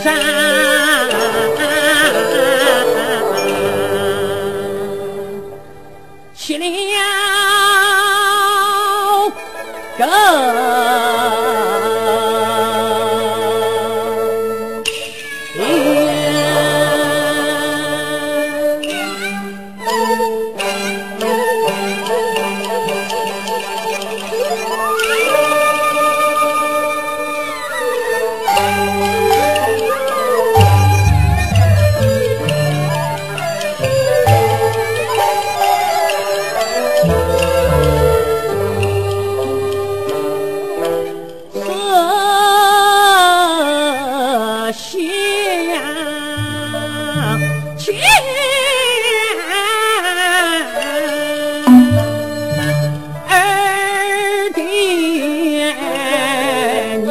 山。天爹娘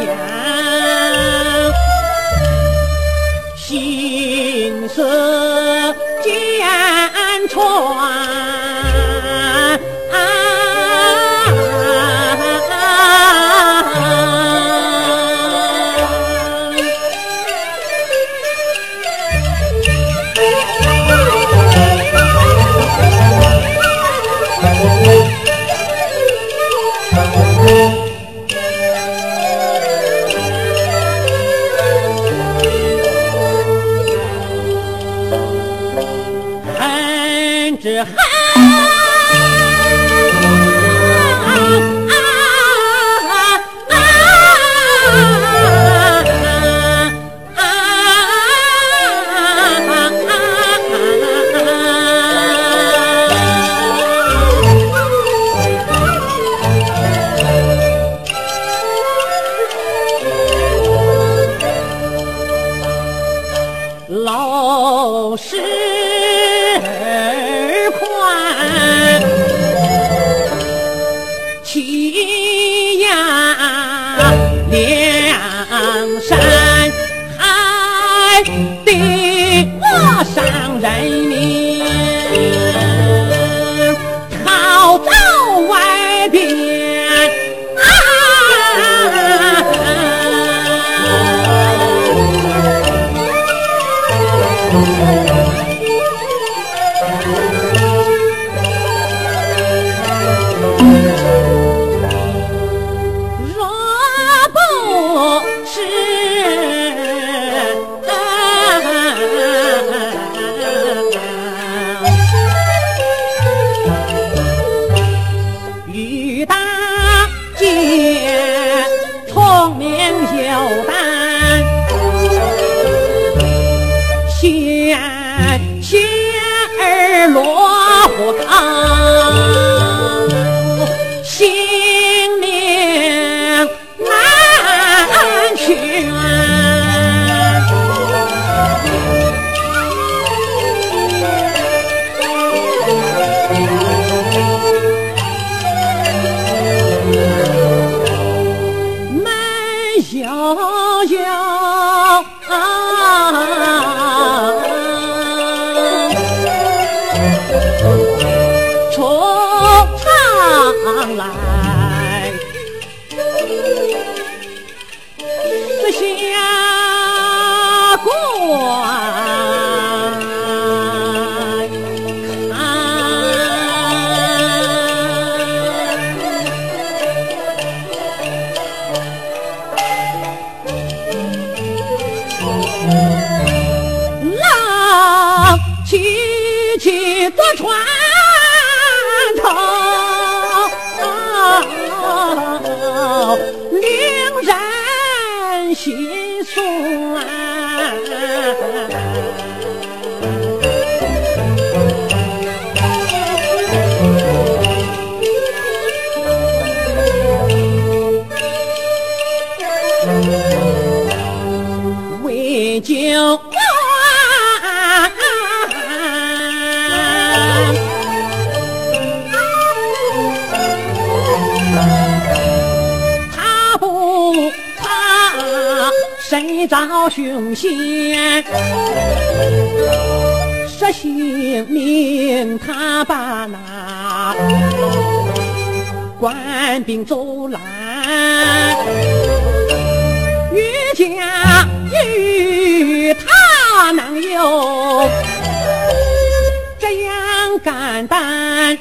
心声。是老师。山，哎，的我上人。定有丹心心儿落户口啊要。啊一起坐船找凶险舍性命他把那官兵阻拦越家与他能有这样肝胆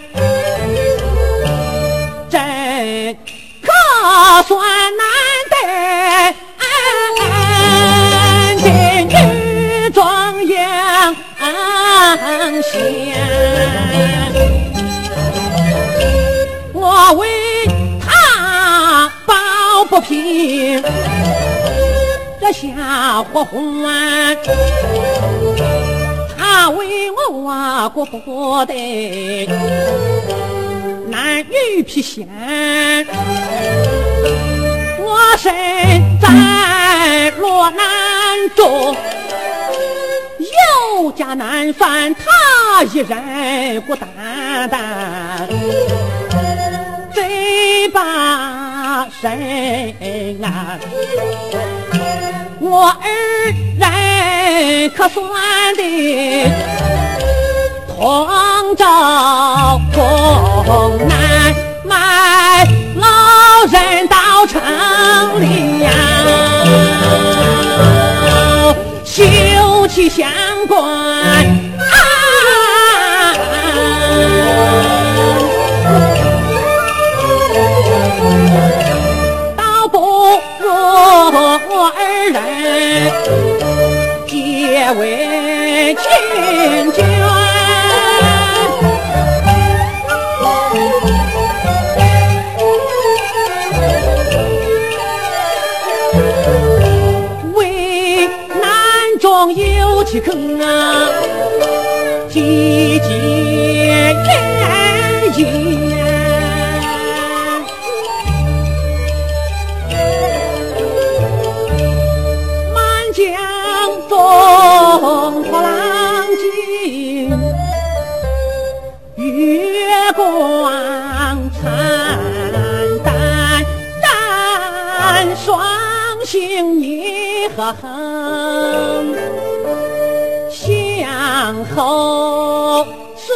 我为他抱不平。这下火欢，他为我挖过不得，男女皮线，我身在落难中，有家难返，他一人孤单单，身啊。我二人可算的同朝共难，买老人到城里呀，修葺相关。可恨向后思